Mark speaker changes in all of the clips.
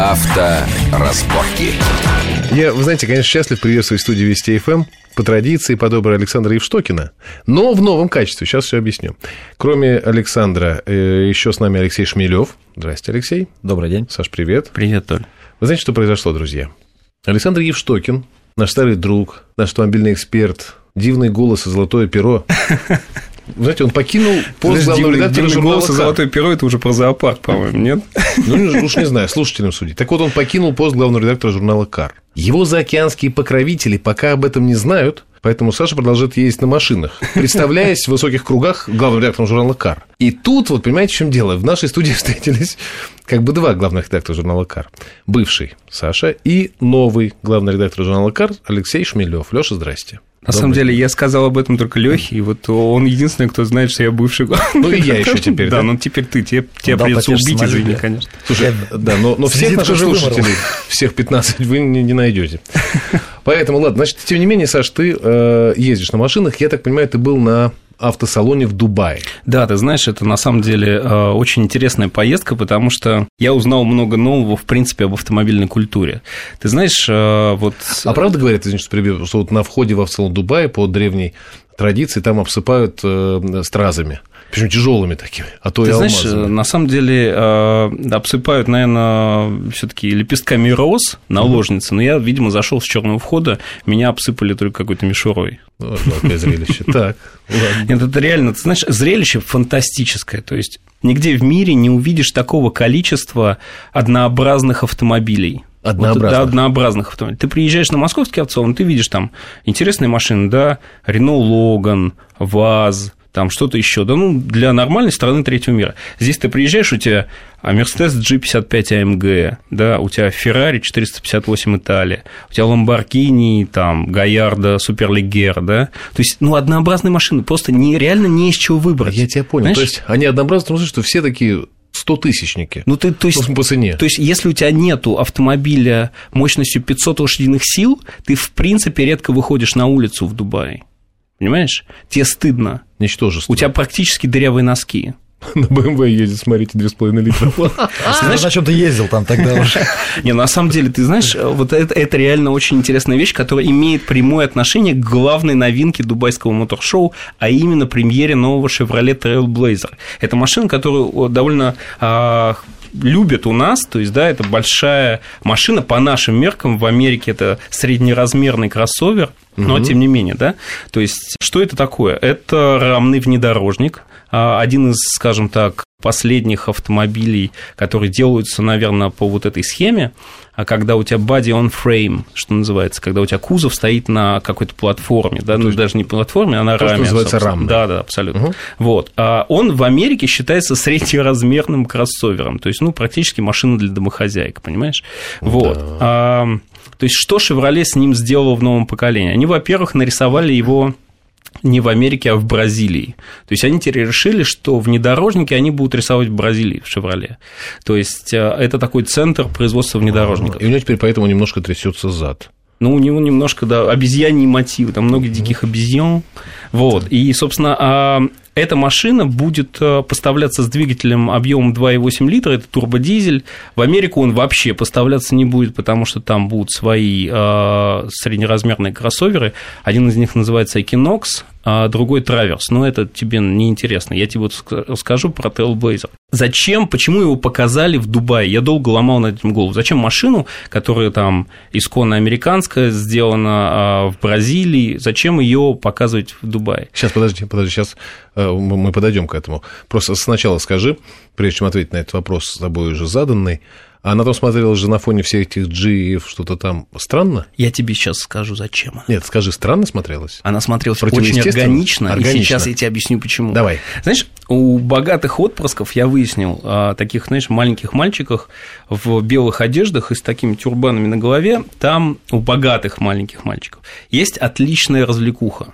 Speaker 1: Авторазборки.
Speaker 2: Я, вы знаете, конечно, счастлив приветствовать в студии Вести ФМ по традиции по доброй Александра Евштокина, но в новом качестве. Сейчас все объясню. Кроме Александра, э, еще с нами Алексей Шмелев. Здрасте, Алексей.
Speaker 3: Добрый день.
Speaker 2: Саш, привет.
Speaker 3: Привет, Толь.
Speaker 2: Вы знаете, что произошло, друзья? Александр Евштокин, наш старый друг, наш автомобильный эксперт, дивный голос и золотое перо. Знаете, он покинул пост главного редактора журнала
Speaker 3: голос и золотое перо» – это уже про зоопарк, по-моему, нет?
Speaker 2: Ну, уж не знаю, слушателям судить. Так вот, он покинул пост главного редактора журнала «Кар». Его заокеанские покровители пока об этом не знают, поэтому Саша продолжает ездить на машинах, представляясь в высоких кругах главным редактором журнала «Кар». И тут, вот понимаете, в чем дело? В нашей студии встретились как бы два главных редактора журнала «Кар». Бывший Саша и новый главный редактор журнала «Кар» Алексей Шмелев. Леша, здрасте.
Speaker 3: На самом деле, я сказал об этом только Лехе, и вот он единственный, кто знает, что я бывший
Speaker 2: Ну, и я еще теперь,
Speaker 3: да? ну теперь ты, тебе, тебе придется убить, извини, конечно.
Speaker 2: Слушай, да, но, но всех наших слушателей, всех 15 вы не, не найдете. Поэтому, ладно, значит, тем не менее, Саш, ты э, ездишь на машинах, я так понимаю, ты был на автосалоне в Дубае.
Speaker 3: Да, ты знаешь, это на самом деле э, очень интересная поездка, потому что я узнал много нового, в принципе, об автомобильной культуре. Ты знаешь, э, вот...
Speaker 2: А правда говорят, извините, что вот на входе в автосалон Дубая по древней традиции там обсыпают э, стразами? Причем тяжелыми такими, а то
Speaker 3: Ты
Speaker 2: и
Speaker 3: знаешь,
Speaker 2: алмазами.
Speaker 3: на самом деле обсыпают, наверное, все-таки лепестками роз наложницы, но я, видимо, зашел с черного входа, меня обсыпали только какой-то мишурой.
Speaker 2: Жалкое зрелище. Так,
Speaker 3: Нет, это реально, ты знаешь, зрелище фантастическое. То есть нигде в мире не увидишь такого количества однообразных автомобилей.
Speaker 2: Однообразных.
Speaker 3: Вот, да, однообразных автомобилей. Ты приезжаешь на московский автосалон, ты видишь там интересные машины, да, Рено Логан, ВАЗ, там что-то еще, да, ну, для нормальной страны третьего мира. Здесь ты приезжаешь, у тебя Mercedes G55 AMG, да, у тебя Ferrari 458 Италия, у тебя Lamborghini, там, Гаярда, Суперлигер, да, то есть, ну, однообразные машины, просто нереально не из чего выбрать.
Speaker 2: Я тебя понял, Знаешь? то есть, они однообразные, потому что все такие 100-тысячники.
Speaker 3: Ну, ты, то есть,
Speaker 2: по цене.
Speaker 3: То есть, если у тебя нету автомобиля мощностью 500 лошадиных сил, ты, в принципе, редко выходишь на улицу в Дубае. Понимаешь? Тебе стыдно.
Speaker 2: Ничтожество.
Speaker 3: У тебя практически дырявые носки.
Speaker 2: На БМВ ездит, смотрите, 2,5 литра.
Speaker 4: Знаешь, на чем ты ездил там тогда уже?
Speaker 3: Не, на самом деле, ты знаешь, вот это, это реально очень интересная вещь, которая имеет прямое отношение к главной новинке дубайского мотор-шоу, а именно премьере нового Chevrolet Trailblazer. Это машина, которую довольно а, любят у нас, то есть, да, это большая машина по нашим меркам, в Америке это среднеразмерный кроссовер, но угу. тем не менее, да, то есть, что это такое? Это рамный внедорожник, один из, скажем так, последних автомобилей, которые делаются, наверное, по вот этой схеме, а когда у тебя body on frame, что называется, когда у тебя кузов стоит на какой-то платформе, да, ну, даже не платформе, а на
Speaker 2: то,
Speaker 3: раме.
Speaker 2: Что называется рамной.
Speaker 3: Да, да, абсолютно. Угу. Вот. А он в Америке считается среднеразмерным кроссовером, то есть, ну, практически машина для домохозяек, понимаешь? Вот. Да. А, то есть, что Chevrolet с ним сделал в новом поколении? Они, во-первых, нарисовали его не в Америке, а в Бразилии. То есть они теперь решили, что внедорожники они будут рисовать в Бразилии, в «Шевроле». То есть это такой центр производства внедорожников.
Speaker 2: И у него теперь поэтому немножко трясется зад.
Speaker 3: Ну, у него немножко, да, обезьяний мотив, там много диких обезьян. Вот. И, собственно, эта машина будет поставляться с двигателем объемом 2,8 литра, это турбодизель. В Америку он вообще поставляться не будет, потому что там будут свои э, среднеразмерные кроссоверы. Один из них называется Equinox, а другой Траверс. Но это тебе не интересно. Я тебе вот расскажу про Trailblazer. Зачем, почему его показали в Дубае? Я долго ломал над этим голову. Зачем машину, которая там исконно американская, сделана в Бразилии, зачем ее показывать в Дубае?
Speaker 2: Сейчас, подожди, подожди, сейчас мы подойдем к этому. Просто сначала скажи, прежде чем ответить на этот вопрос с тобой уже заданный, а она там смотрела же на фоне всех этих G что-то там странно?
Speaker 3: Я тебе сейчас скажу, зачем она.
Speaker 2: Нет, скажи, странно смотрелась?
Speaker 3: Она смотрелась очень органично, органично, и сейчас я тебе объясню, почему.
Speaker 2: Давай.
Speaker 3: Знаешь, у богатых отпрысков я выяснил, о таких, знаешь, маленьких мальчиках в белых одеждах и с такими тюрбанами на голове, там у богатых маленьких мальчиков есть отличная развлекуха.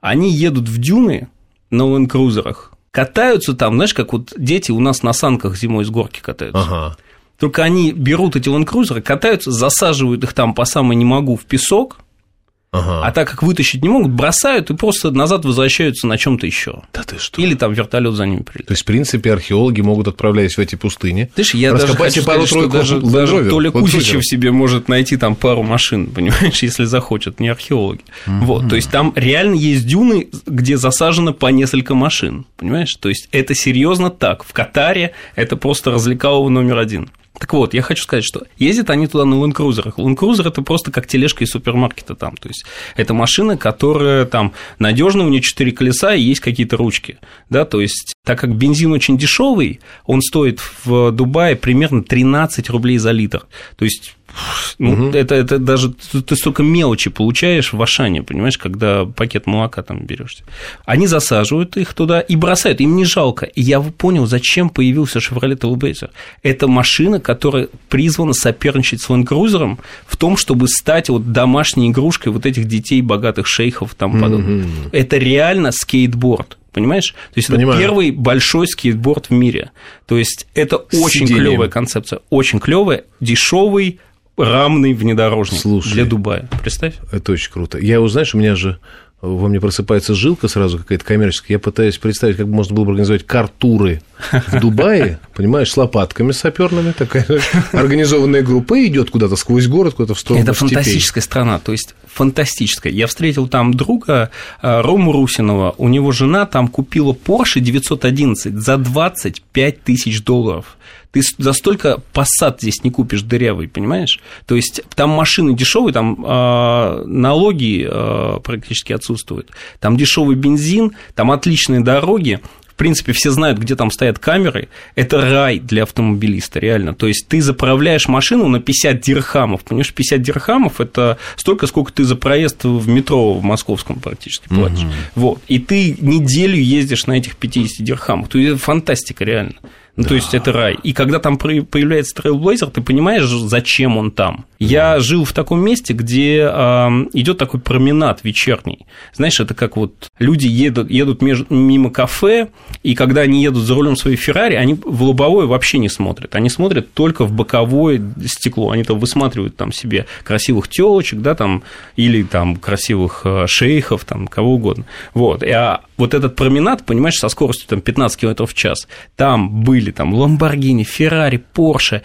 Speaker 3: Они едут в дюны на ленд-крузерах, катаются там, знаешь, как вот дети у нас на санках зимой с горки катаются.
Speaker 2: Ага.
Speaker 3: Только они берут эти ленд-крузеры, катаются, засаживают их там по самой не могу в песок, Ага. А так как вытащить не могут, бросают и просто назад возвращаются на чем-то еще.
Speaker 2: Да ты что?
Speaker 3: Или там вертолет за ними прилетит.
Speaker 2: То есть, в принципе, археологи могут, отправляясь в эти пустыни,
Speaker 3: Ты я даже хочу сказать, что даже, даже Толя Кузичев себе может найти там пару машин, понимаешь, если захочет, не археологи. Mm-hmm. Вот, то есть, там реально есть дюны, где засажено по несколько машин, понимаешь? То есть, это серьезно так. В Катаре это просто развлекалово номер один. Так вот, я хочу сказать, что ездят они туда на Cruiser это просто как тележка из супермаркета там. То есть это машина, которая там надежная, у нее четыре колеса и есть какие-то ручки. Да, то есть так как бензин очень дешевый, он стоит в Дубае примерно 13 рублей за литр. То есть ну, угу. это, это даже ты столько мелочи получаешь в Ашане, понимаешь, когда пакет молока там берешь. Они засаживают их туда и бросают, им не жалко. И я понял, зачем появился Chevrolet Trailblazer. Это машина, которая призвана соперничать с Land Cruiser в том, чтобы стать вот домашней игрушкой вот этих детей богатых шейхов там подобное. Угу. Это реально скейтборд. Понимаешь? То есть Понимаю. это первый большой скейтборд в мире. То есть это С очень клевая концепция, очень клевая, дешевый, рамный внедорожник Слушай, для Дубая. Представь.
Speaker 2: Это очень круто. Я узнаешь, у меня же во мне просыпается жилка сразу какая-то коммерческая. Я пытаюсь представить, как можно было бы организовать картуры в Дубае, понимаешь, с лопатками саперными, такая организованная группа идет куда-то сквозь город, куда-то в сторону
Speaker 3: Это фантастическая страна, то есть фантастическая. Я встретил там друга э, Рому Русинова, у него жена там купила Porsche 911 за 25 тысяч долларов. Ты за столько посад здесь не купишь дырявый, понимаешь? То есть там машины дешевые, там э, налоги э, практически отсутствуют, там дешевый бензин, там отличные дороги, в принципе, все знают, где там стоят камеры. Это рай для автомобилиста, реально. То есть ты заправляешь машину на 50 дирхамов. Понимаешь, 50 дирхамов – это столько, сколько ты за проезд в метро в московском практически платишь. Угу. Вот. И ты неделю ездишь на этих 50 дирхамах. То есть фантастика, реально. Ну, да. то есть это рай. И когда там появляется Trailblazer, ты понимаешь, зачем он там. Я жил в таком месте, где э, идет такой променад вечерний. Знаешь, это как вот люди едут, едут между, мимо кафе, и когда они едут за рулем своей Феррари, они в лобовое вообще не смотрят. Они смотрят только в боковое стекло. Они там высматривают там себе красивых телочек, да, там, или там красивых э, шейхов, там, кого угодно. Вот. А вот этот променад, понимаешь, со скоростью там 15 км в час, там были там Ламборгини, Феррари, Порше,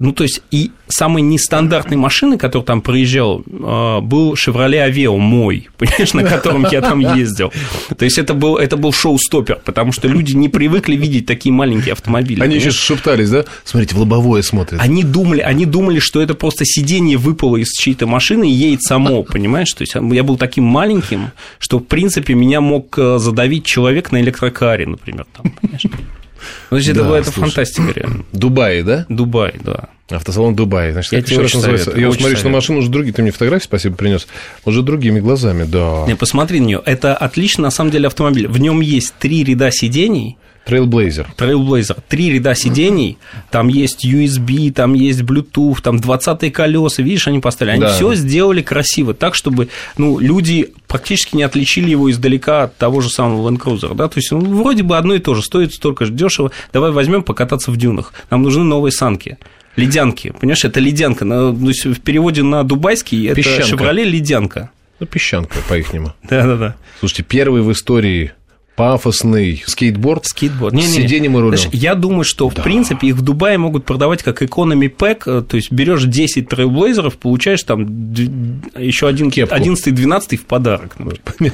Speaker 3: ну, то есть, и самой нестандартной машины, которая там проезжал, а, был Chevrolet Aveo мой, понимаешь, на котором я там ездил. То есть, это был, это был шоу-стопер, потому что люди не привыкли видеть такие маленькие автомобили.
Speaker 2: Они еще шептались, да? Смотрите, в лобовое смотрят.
Speaker 3: Они думали, они думали, что это просто сиденье выпало из чьей-то машины и едет само, понимаешь? То есть, я был таким маленьким, что, в принципе, меня мог э, задавить человек на электрокаре, например, там, понимаешь? Ну, значит, да, это, это фантастика реально.
Speaker 2: Дубай, да?
Speaker 3: Дубай, да.
Speaker 2: Автосалон Дубай. Значит, я тебе очень советую. Я очень смотрю, что машину уже другие. Ты мне фотографии, спасибо, принес. Уже другими глазами, да.
Speaker 3: Не, посмотри на нее. Это отлично, на самом деле, автомобиль. В нем есть три ряда сидений.
Speaker 2: Trailblazer.
Speaker 3: Trailblazer. Три ряда сидений, там есть USB, там есть Bluetooth, там 20 колеса, видишь, они поставили. Они да. все сделали красиво, так, чтобы ну, люди практически не отличили его издалека от того же самого Land Cruiser. Да? То есть, ну, вроде бы одно и то же, стоит столько же дешево. Давай возьмем покататься в дюнах. Нам нужны новые санки. Ледянки, понимаешь, это ледянка. Есть в переводе на дубайский
Speaker 2: песчанка.
Speaker 3: это Шевроле ледянка.
Speaker 2: Ну, песчанка по-ихнему.
Speaker 3: Да-да-да.
Speaker 2: Слушайте, первый в истории пафосный скейтборд,
Speaker 3: скейтборд.
Speaker 2: Не, с сиденьем и рулем. Знаешь,
Speaker 3: я думаю, что, в да. принципе, их в Дубае могут продавать как экономи пэк, то есть берешь 10 трейлблейзеров, получаешь там еще один, 11-12 в подарок. Например.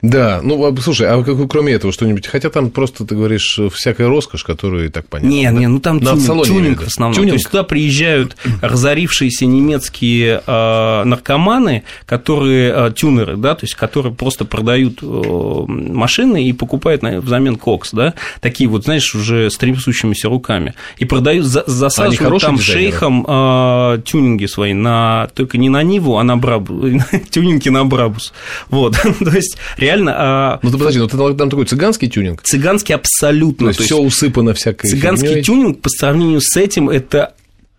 Speaker 2: Да, ну, а, слушай, а кроме этого что-нибудь? Хотя там просто, ты говоришь, всякая роскошь, которую и так понятно.
Speaker 3: Нет, да? нет, ну там тюнинг, салоне, тюнинг в основном. Тюнинг. То есть туда приезжают разорившиеся немецкие э, наркоманы, которые, э, тюнеры, да, то есть которые просто продают э, машины и покупают на, взамен кокс, да, такие вот, знаешь, уже с трясущимися руками. И продают, за, засаживают там дизайнеры. шейхом э, тюнинги свои, на, только не на Ниву, а на Брабус, тюнинги на Брабус. Вот, то есть реально... А...
Speaker 2: Ну, ты подожди, ну ты там такой цыганский тюнинг?
Speaker 3: Цыганский абсолютно.
Speaker 2: То есть, все усыпано всякой
Speaker 3: Цыганский фигнёй. тюнинг по сравнению с этим это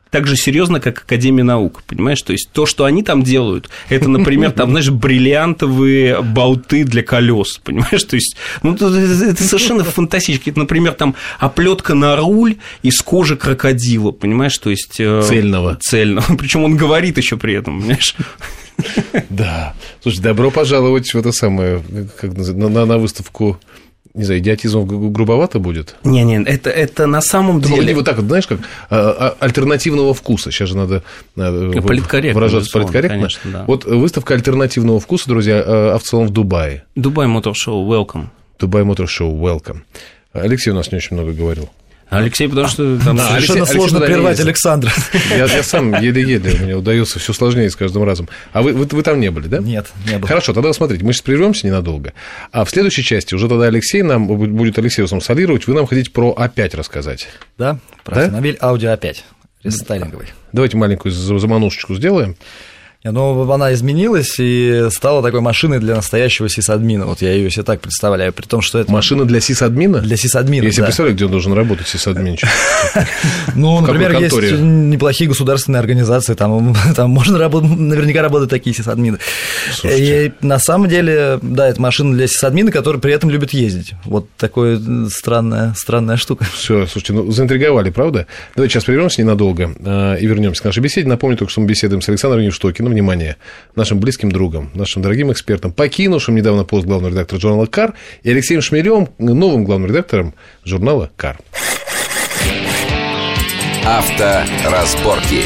Speaker 3: так же серьезно, как Академия наук, понимаешь? То есть то, что они там делают, это, например, там, знаешь, бриллиантовые болты для колес, понимаешь? То есть, ну, это совершенно фантастически. Это, например, там оплетка на руль из кожи крокодила, понимаешь? То есть
Speaker 2: э, цельного.
Speaker 3: Цельного. Причем он говорит еще при этом, понимаешь?
Speaker 2: Да. Слушай, добро пожаловать в это самое, как на, на выставку не знаю, идиотизм грубовато будет?
Speaker 3: Не-не, это, это на самом деле...
Speaker 2: Или вот так вот, знаешь, как а, а, альтернативного вкуса. Сейчас же надо
Speaker 3: политкорректно,
Speaker 2: выражаться политкорректно. Конечно, да. Вот выставка альтернативного вкуса, друзья, а, а в целом в Дубае.
Speaker 3: Дубай Мотор Шоу, welcome.
Speaker 2: Дубай Мотор Шоу, welcome. Алексей у нас не очень много говорил.
Speaker 3: Алексей, потому что там
Speaker 4: да, совершенно Алексей, сложно Алексей прервать Александра.
Speaker 2: Я, я сам еле-еле, мне удается все сложнее с каждым разом. А вы, вы, вы там не были, да?
Speaker 4: Нет, не был.
Speaker 2: Хорошо, тогда смотрите, мы сейчас прервемся ненадолго. А в следующей части уже тогда Алексей нам будет Алексей сам солировать, вы нам хотите про А5 рассказать.
Speaker 4: Да, про да? автомобиль Audi A5, рестайлинговый.
Speaker 2: Давайте маленькую заманушечку сделаем.
Speaker 4: Но она изменилась и стала такой машиной для настоящего сисадмина. Вот я ее себе так представляю, при том, что это...
Speaker 2: Машина для сисадмина?
Speaker 4: Для сисадмина,
Speaker 2: Я себе представляю, где он должен работать, сисадминчик.
Speaker 4: Ну, например, есть неплохие государственные организации, там, можно работать, наверняка работают такие сисадмины. И на самом деле, да, это машина для сисадмина, который при этом любит ездить. Вот такая странная, странная штука.
Speaker 2: Все, слушайте, ну, заинтриговали, правда? Давайте сейчас прервемся ненадолго а, и вернемся к нашей беседе. Напомню только, что мы беседуем с Александром Евштокиным, на внимание нашим близким другом, нашим дорогим экспертам, покинувшим недавно пост главного редактора журнала «Кар», и Алексеем Шмелевым, новым главным редактором журнала «Кар».
Speaker 1: Авторазборки.